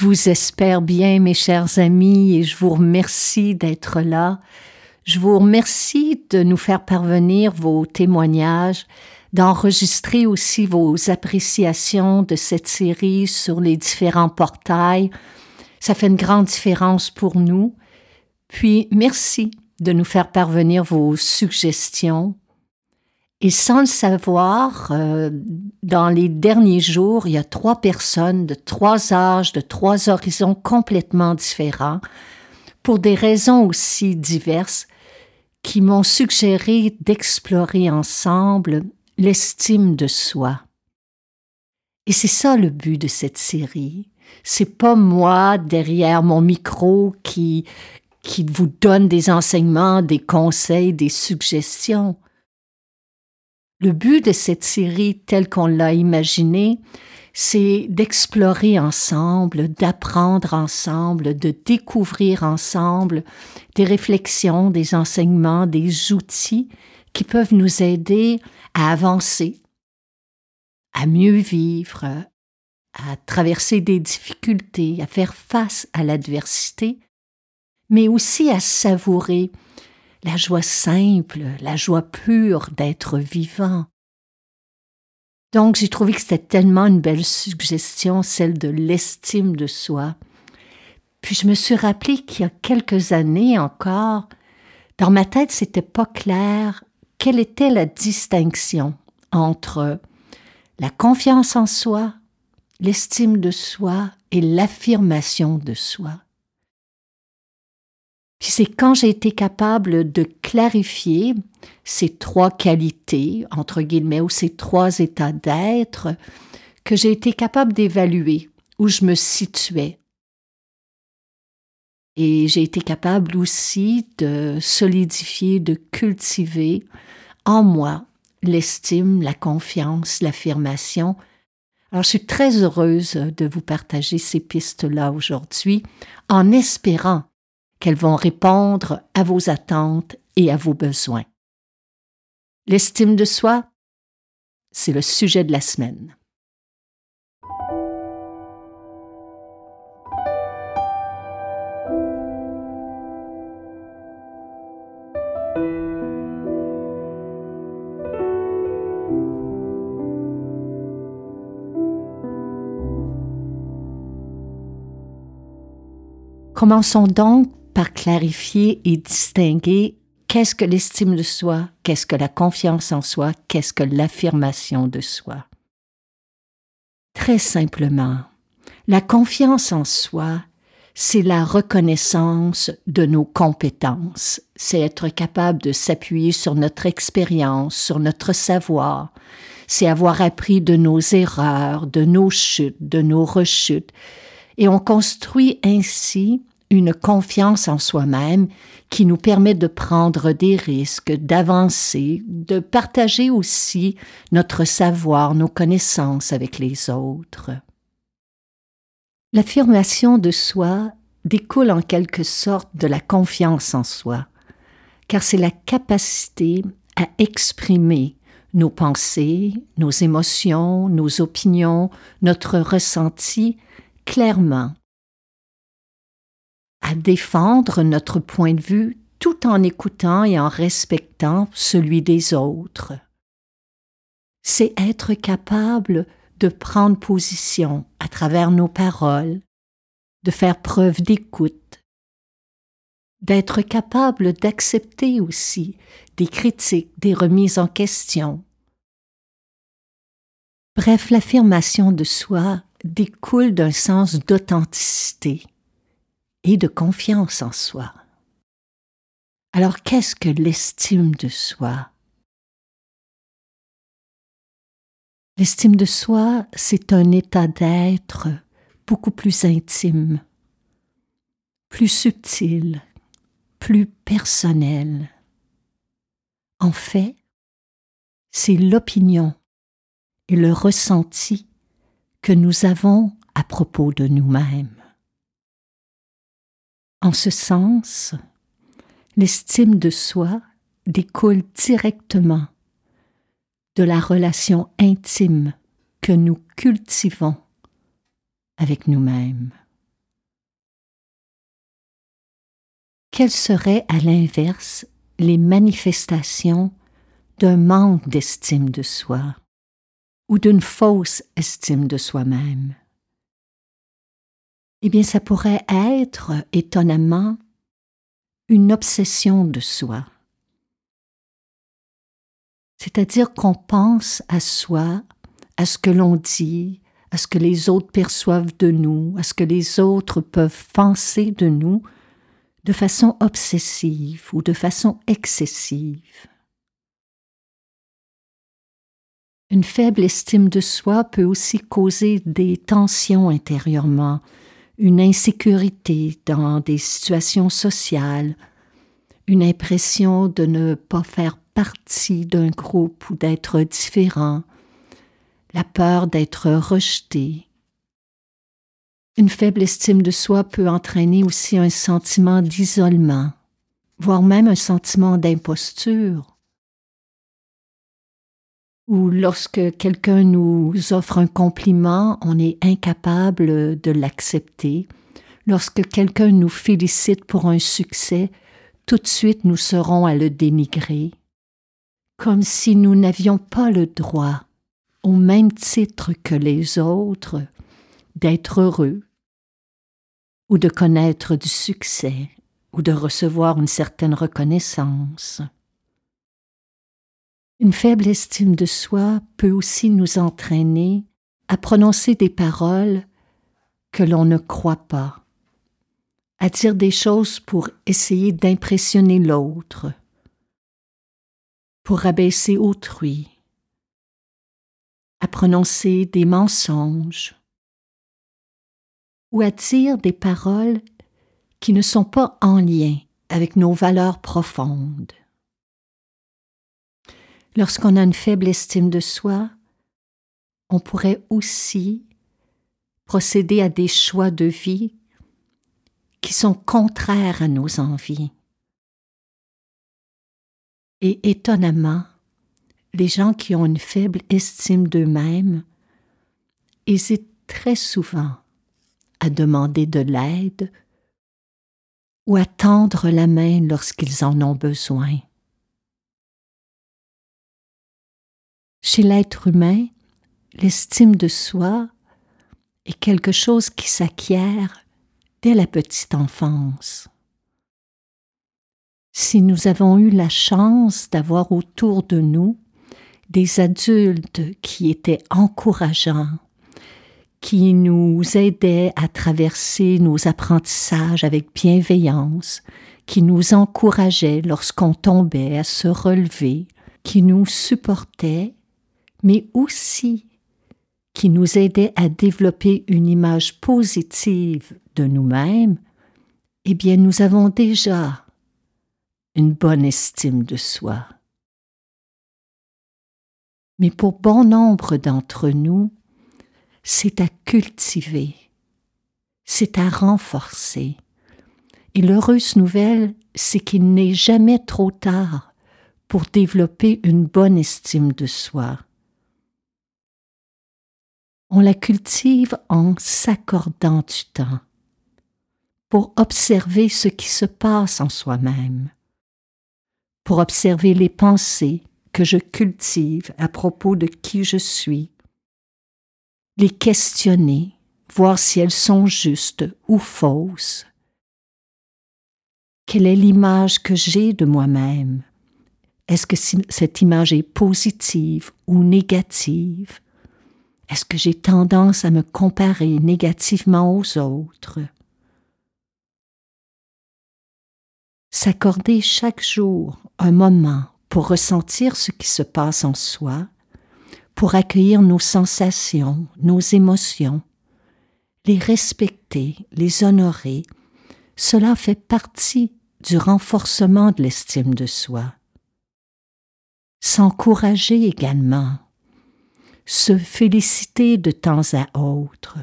Je vous espère bien, mes chers amis, et je vous remercie d'être là. Je vous remercie de nous faire parvenir vos témoignages, d'enregistrer aussi vos appréciations de cette série sur les différents portails. Ça fait une grande différence pour nous. Puis, merci de nous faire parvenir vos suggestions, et sans le savoir, euh, dans les derniers jours, il y a trois personnes de trois âges, de trois horizons complètement différents, pour des raisons aussi diverses, qui m'ont suggéré d'explorer ensemble l'estime de soi. Et c'est ça le but de cette série. C'est pas moi derrière mon micro qui, qui vous donne des enseignements, des conseils, des suggestions. Le but de cette série telle qu'on l'a imaginée, c'est d'explorer ensemble, d'apprendre ensemble, de découvrir ensemble des réflexions, des enseignements, des outils qui peuvent nous aider à avancer, à mieux vivre, à traverser des difficultés, à faire face à l'adversité, mais aussi à savourer la joie simple, la joie pure d'être vivant. Donc j'ai trouvé que c'était tellement une belle suggestion, celle de l'estime de soi. Puis je me suis rappelé qu'il y a quelques années encore, dans ma tête, c'était pas clair quelle était la distinction entre la confiance en soi, l'estime de soi et l'affirmation de soi. Puis c'est quand j'ai été capable de clarifier ces trois qualités, entre guillemets, ou ces trois états d'être, que j'ai été capable d'évaluer où je me situais. Et j'ai été capable aussi de solidifier, de cultiver en moi l'estime, la confiance, l'affirmation. Alors je suis très heureuse de vous partager ces pistes-là aujourd'hui en espérant qu'elles vont répondre à vos attentes et à vos besoins. L'estime de soi, c'est le sujet de la semaine. Commençons donc par clarifier et distinguer qu'est-ce que l'estime de soi, qu'est-ce que la confiance en soi, qu'est-ce que l'affirmation de soi. Très simplement, la confiance en soi, c'est la reconnaissance de nos compétences, c'est être capable de s'appuyer sur notre expérience, sur notre savoir, c'est avoir appris de nos erreurs, de nos chutes, de nos rechutes, et on construit ainsi une confiance en soi-même qui nous permet de prendre des risques, d'avancer, de partager aussi notre savoir, nos connaissances avec les autres. L'affirmation de soi découle en quelque sorte de la confiance en soi, car c'est la capacité à exprimer nos pensées, nos émotions, nos opinions, notre ressenti clairement à défendre notre point de vue tout en écoutant et en respectant celui des autres. c'est être capable de prendre position à travers nos paroles, de faire preuve d'écoute, d'être capable d'accepter aussi des critiques, des remises en question. Bref, l'affirmation de soi découle d'un sens d'authenticité et de confiance en soi. Alors qu'est-ce que l'estime de soi? L'estime de soi, c'est un état d'être beaucoup plus intime, plus subtil, plus personnel. En fait, c'est l'opinion et le ressenti que nous avons à propos de nous-mêmes. En ce sens, l'estime de soi découle directement de la relation intime que nous cultivons avec nous-mêmes. Quelles seraient à l'inverse les manifestations d'un manque d'estime de soi ou d'une fausse estime de soi-même? Eh bien, ça pourrait être, étonnamment, une obsession de soi c'est-à-dire qu'on pense à soi, à ce que l'on dit, à ce que les autres perçoivent de nous, à ce que les autres peuvent penser de nous de façon obsessive ou de façon excessive. Une faible estime de soi peut aussi causer des tensions intérieurement, une insécurité dans des situations sociales, une impression de ne pas faire partie d'un groupe ou d'être différent, la peur d'être rejeté. Une faible estime de soi peut entraîner aussi un sentiment d'isolement, voire même un sentiment d'imposture. Ou lorsque quelqu'un nous offre un compliment, on est incapable de l'accepter. Lorsque quelqu'un nous félicite pour un succès, tout de suite nous serons à le dénigrer comme si nous n'avions pas le droit, au même titre que les autres, d'être heureux, ou de connaître du succès, ou de recevoir une certaine reconnaissance. Une faible estime de soi peut aussi nous entraîner à prononcer des paroles que l'on ne croit pas, à dire des choses pour essayer d'impressionner l'autre, pour rabaisser autrui, à prononcer des mensonges ou à dire des paroles qui ne sont pas en lien avec nos valeurs profondes. Lorsqu'on a une faible estime de soi, on pourrait aussi procéder à des choix de vie qui sont contraires à nos envies. Et étonnamment, les gens qui ont une faible estime d'eux-mêmes hésitent très souvent à demander de l'aide ou à tendre la main lorsqu'ils en ont besoin. Chez l'être humain, l'estime de soi est quelque chose qui s'acquiert dès la petite enfance. Si nous avons eu la chance d'avoir autour de nous des adultes qui étaient encourageants, qui nous aidaient à traverser nos apprentissages avec bienveillance, qui nous encourageaient lorsqu'on tombait à se relever, qui nous supportaient, mais aussi qui nous aidaient à développer une image positive de nous-mêmes, eh bien nous avons déjà une bonne estime de soi. Mais pour bon nombre d'entre nous, c'est à cultiver, c'est à renforcer. Et l'heureuse nouvelle, c'est qu'il n'est jamais trop tard pour développer une bonne estime de soi. On la cultive en s'accordant du temps, pour observer ce qui se passe en soi-même, pour observer les pensées que je cultive à propos de qui je suis, les questionner, voir si elles sont justes ou fausses. Quelle est l'image que j'ai de moi-même? Est-ce que cette image est positive ou négative? Est-ce que j'ai tendance à me comparer négativement aux autres? S'accorder chaque jour un moment pour ressentir ce qui se passe en soi, pour accueillir nos sensations, nos émotions, les respecter, les honorer, cela fait partie du renforcement de l'estime de soi. S'encourager également, se féliciter de temps à autre,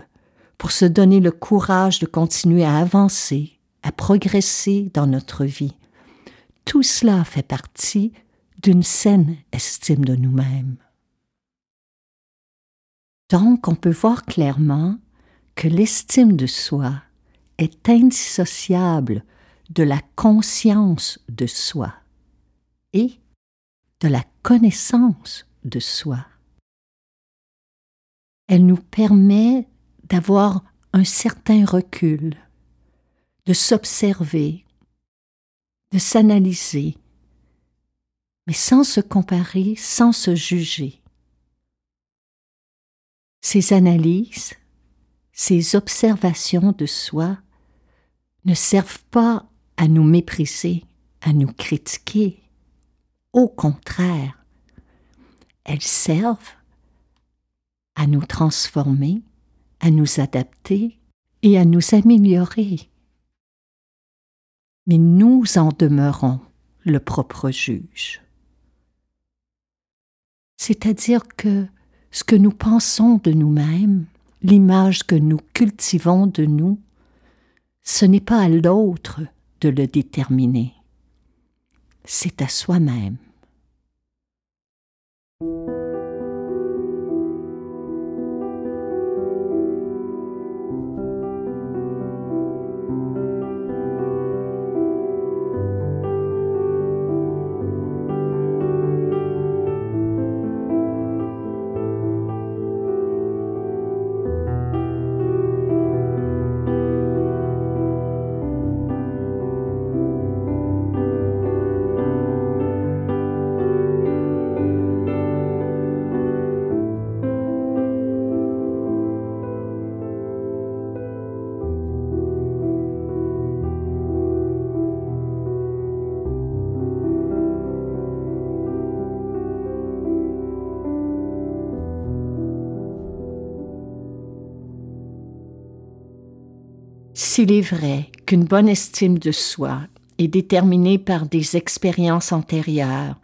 pour se donner le courage de continuer à avancer, à progresser dans notre vie. Tout cela fait partie d'une saine estime de nous-mêmes. Donc on peut voir clairement que l'estime de soi est indissociable de la conscience de soi et de la connaissance de soi. Elle nous permet d'avoir un certain recul, de s'observer, de s'analyser, mais sans se comparer, sans se juger. Ces analyses, ces observations de soi ne servent pas à nous mépriser, à nous critiquer. Au contraire, elles servent à nous transformer, à nous adapter et à nous améliorer. Mais nous en demeurons le propre juge. C'est-à-dire que ce que nous pensons de nous-mêmes, l'image que nous cultivons de nous, ce n'est pas à l'autre de le déterminer, c'est à soi-même. S'il est vrai qu'une bonne estime de soi est déterminée par des expériences antérieures,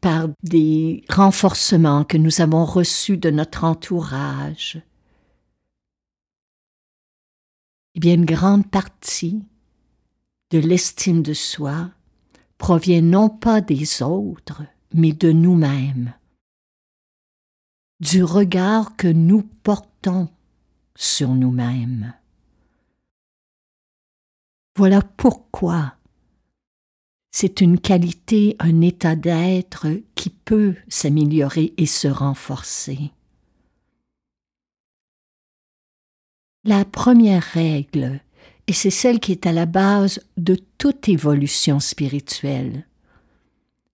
par des renforcements que nous avons reçus de notre entourage, eh bien une grande partie de l'estime de soi provient non pas des autres, mais de nous-mêmes, du regard que nous portons sur nous-mêmes. Voilà pourquoi c'est une qualité, un état d'être qui peut s'améliorer et se renforcer. La première règle, et c'est celle qui est à la base de toute évolution spirituelle,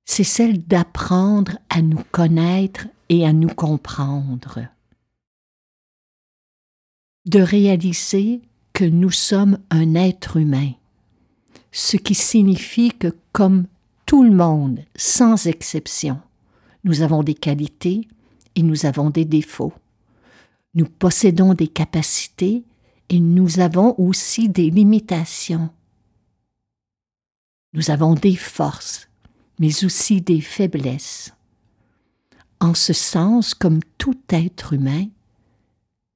c'est celle d'apprendre à nous connaître et à nous comprendre, de réaliser que nous sommes un être humain, ce qui signifie que comme tout le monde, sans exception, nous avons des qualités et nous avons des défauts. Nous possédons des capacités et nous avons aussi des limitations. Nous avons des forces, mais aussi des faiblesses. En ce sens, comme tout être humain,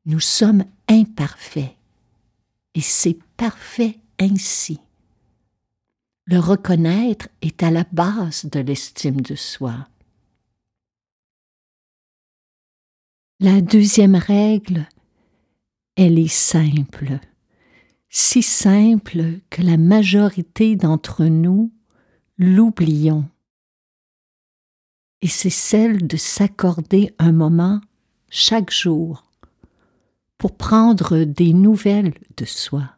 nous sommes imparfaits et c'est parfait ainsi. Le reconnaître est à la base de l'estime de soi. La deuxième règle, elle est simple, si simple que la majorité d'entre nous l'oublions. Et c'est celle de s'accorder un moment chaque jour pour prendre des nouvelles de soi,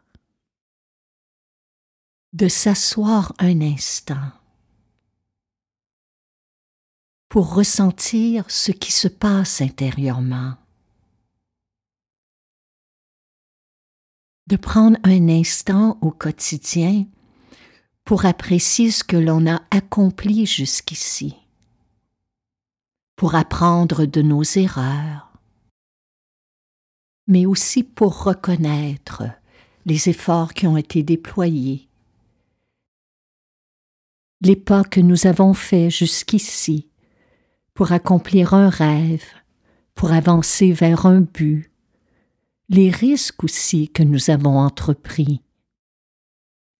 de s'asseoir un instant. Pour ressentir ce qui se passe intérieurement. De prendre un instant au quotidien pour apprécier ce que l'on a accompli jusqu'ici, pour apprendre de nos erreurs, mais aussi pour reconnaître les efforts qui ont été déployés, les pas que nous avons faits jusqu'ici pour accomplir un rêve, pour avancer vers un but, les risques aussi que nous avons entrepris,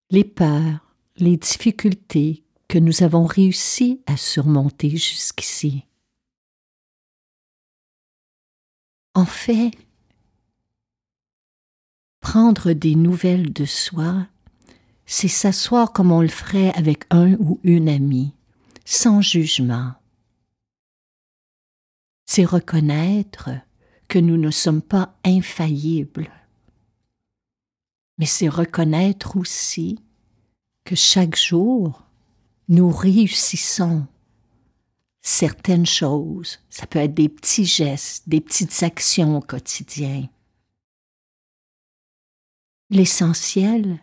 les peurs, les difficultés que nous avons réussi à surmonter jusqu'ici. En fait, prendre des nouvelles de soi, c'est s'asseoir comme on le ferait avec un ou une amie, sans jugement, c'est reconnaître que nous ne sommes pas infaillibles. Mais c'est reconnaître aussi que chaque jour, nous réussissons certaines choses. Ça peut être des petits gestes, des petites actions au quotidien. L'essentiel,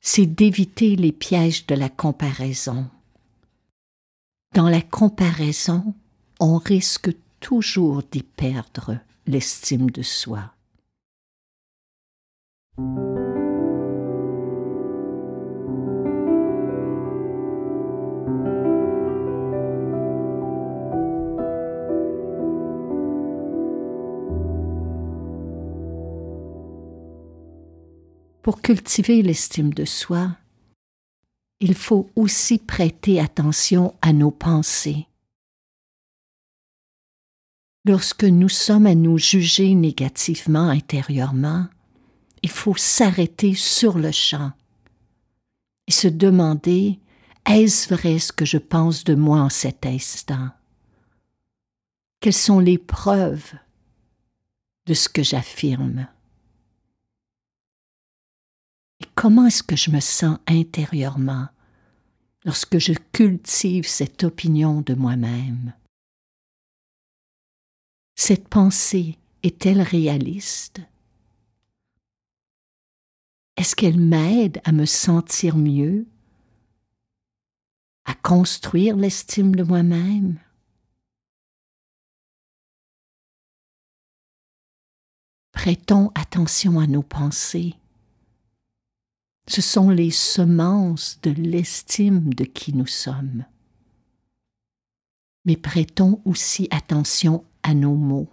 c'est d'éviter les pièges de la comparaison. Dans la comparaison, on risque toujours d'y perdre l'estime de soi. Pour cultiver l'estime de soi, il faut aussi prêter attention à nos pensées. Lorsque nous sommes à nous juger négativement intérieurement, il faut s'arrêter sur le champ et se demander est-ce vrai ce que je pense de moi en cet instant? Quelles sont les preuves de ce que j'affirme? Et comment est-ce que je me sens intérieurement lorsque je cultive cette opinion de moi-même? Cette pensée est-elle réaliste? Est-ce qu'elle m'aide à me sentir mieux? À construire l'estime de moi-même? Prêtons attention à nos pensées. Ce sont les semences de l'estime de qui nous sommes. Mais prêtons aussi attention à nos mots.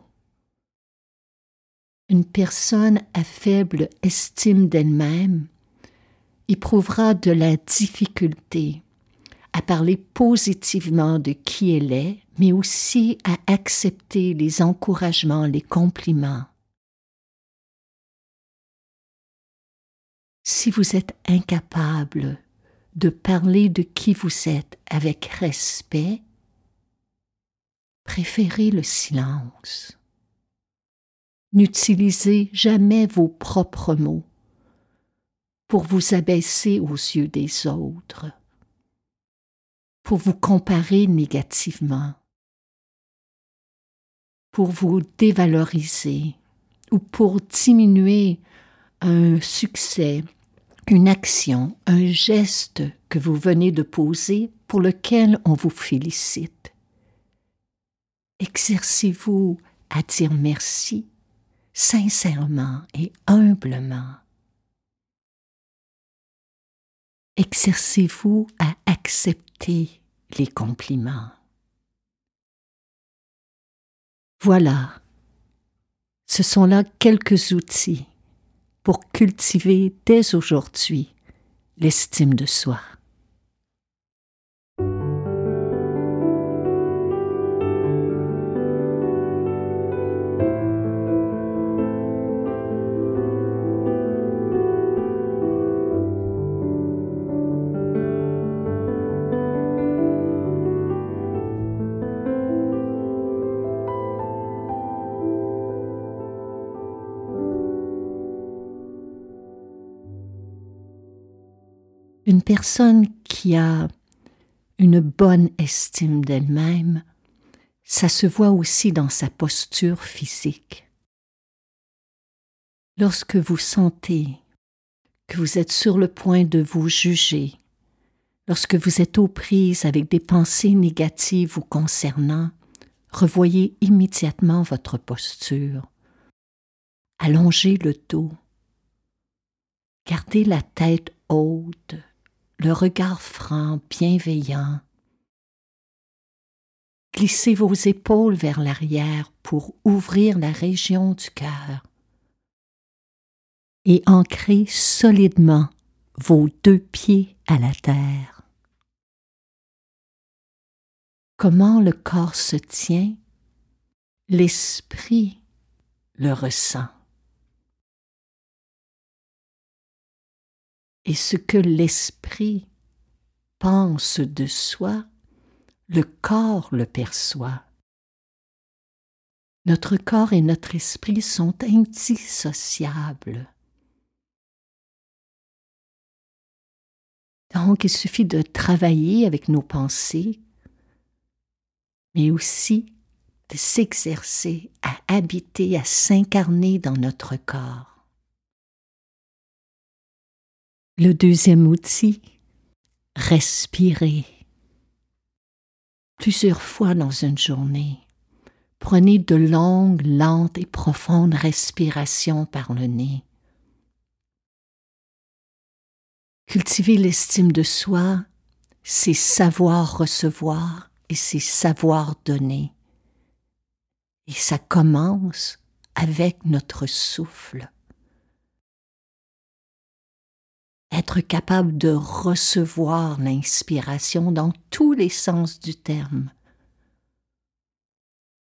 Une personne à faible estime d'elle-même éprouvera de la difficulté à parler positivement de qui elle est, mais aussi à accepter les encouragements, les compliments. Si vous êtes incapable de parler de qui vous êtes avec respect, préférez le silence. N'utilisez jamais vos propres mots pour vous abaisser aux yeux des autres, pour vous comparer négativement, pour vous dévaloriser ou pour diminuer un succès, une action, un geste que vous venez de poser pour lequel on vous félicite. Exercez-vous à dire merci sincèrement et humblement. Exercez-vous à accepter les compliments. Voilà, ce sont là quelques outils pour cultiver dès aujourd'hui l'estime de soi. Personne qui a une bonne estime d'elle-même, ça se voit aussi dans sa posture physique. Lorsque vous sentez que vous êtes sur le point de vous juger, lorsque vous êtes aux prises avec des pensées négatives vous concernant, revoyez immédiatement votre posture. Allongez le dos. Gardez la tête haute, le regard franc, bienveillant. Glissez vos épaules vers l'arrière pour ouvrir la région du cœur et ancrez solidement vos deux pieds à la terre. Comment le corps se tient, l'esprit le ressent. Et ce que l'esprit pense de soi, le corps le perçoit. Notre corps et notre esprit sont indissociables. Donc il suffit de travailler avec nos pensées, mais aussi de s'exercer à habiter, à s'incarner dans notre corps. Le deuxième outil, respirer. Plusieurs fois dans une journée, prenez de longues, lentes et profondes respirations par le nez. Cultiver l'estime de soi, c'est savoir recevoir et c'est savoir donner. Et ça commence avec notre souffle. Être capable de recevoir l'inspiration dans tous les sens du terme,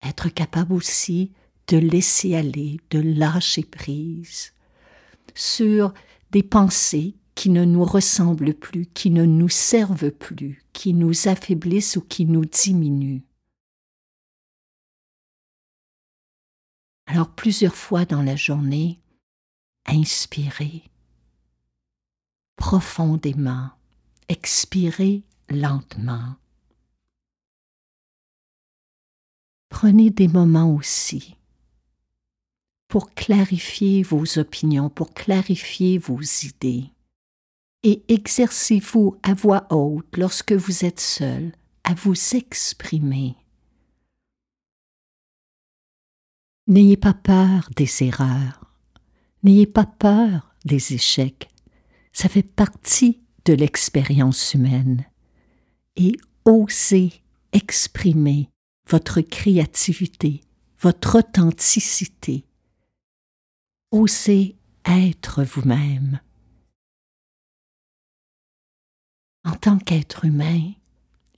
être capable aussi de laisser aller, de lâcher prise sur des pensées qui ne nous ressemblent plus, qui ne nous servent plus, qui nous affaiblissent ou qui nous diminuent. Alors plusieurs fois dans la journée, inspirez profondément, expirez lentement. Prenez des moments aussi pour clarifier vos opinions, pour clarifier vos idées. Et exercez-vous à voix haute lorsque vous êtes seul à vous exprimer. N'ayez pas peur des erreurs, n'ayez pas peur des échecs, ça fait partie de l'expérience humaine. Et osez exprimer votre créativité, votre authenticité. Osez être vous-même. En tant qu'être humain,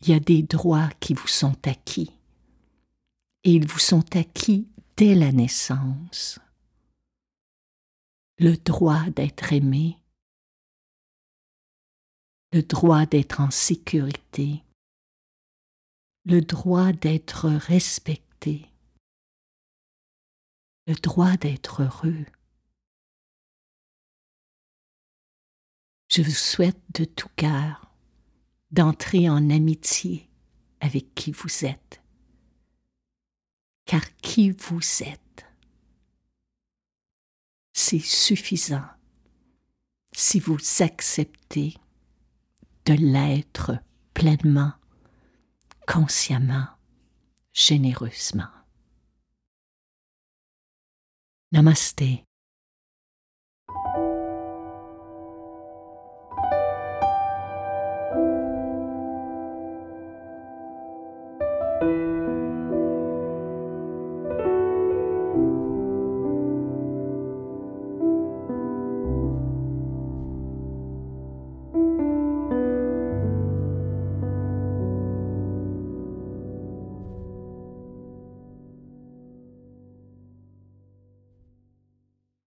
il y a des droits qui vous sont acquis. Et ils vous sont acquis dès la naissance. Le droit d'être aimé, le droit d'être en sécurité, le droit d'être respecté, le droit d'être heureux. Je vous souhaite de tout cœur d'entrer en amitié avec qui vous êtes, car qui vous êtes, c'est suffisant si vous acceptez de l'être pleinement, consciemment, généreusement. Namaste.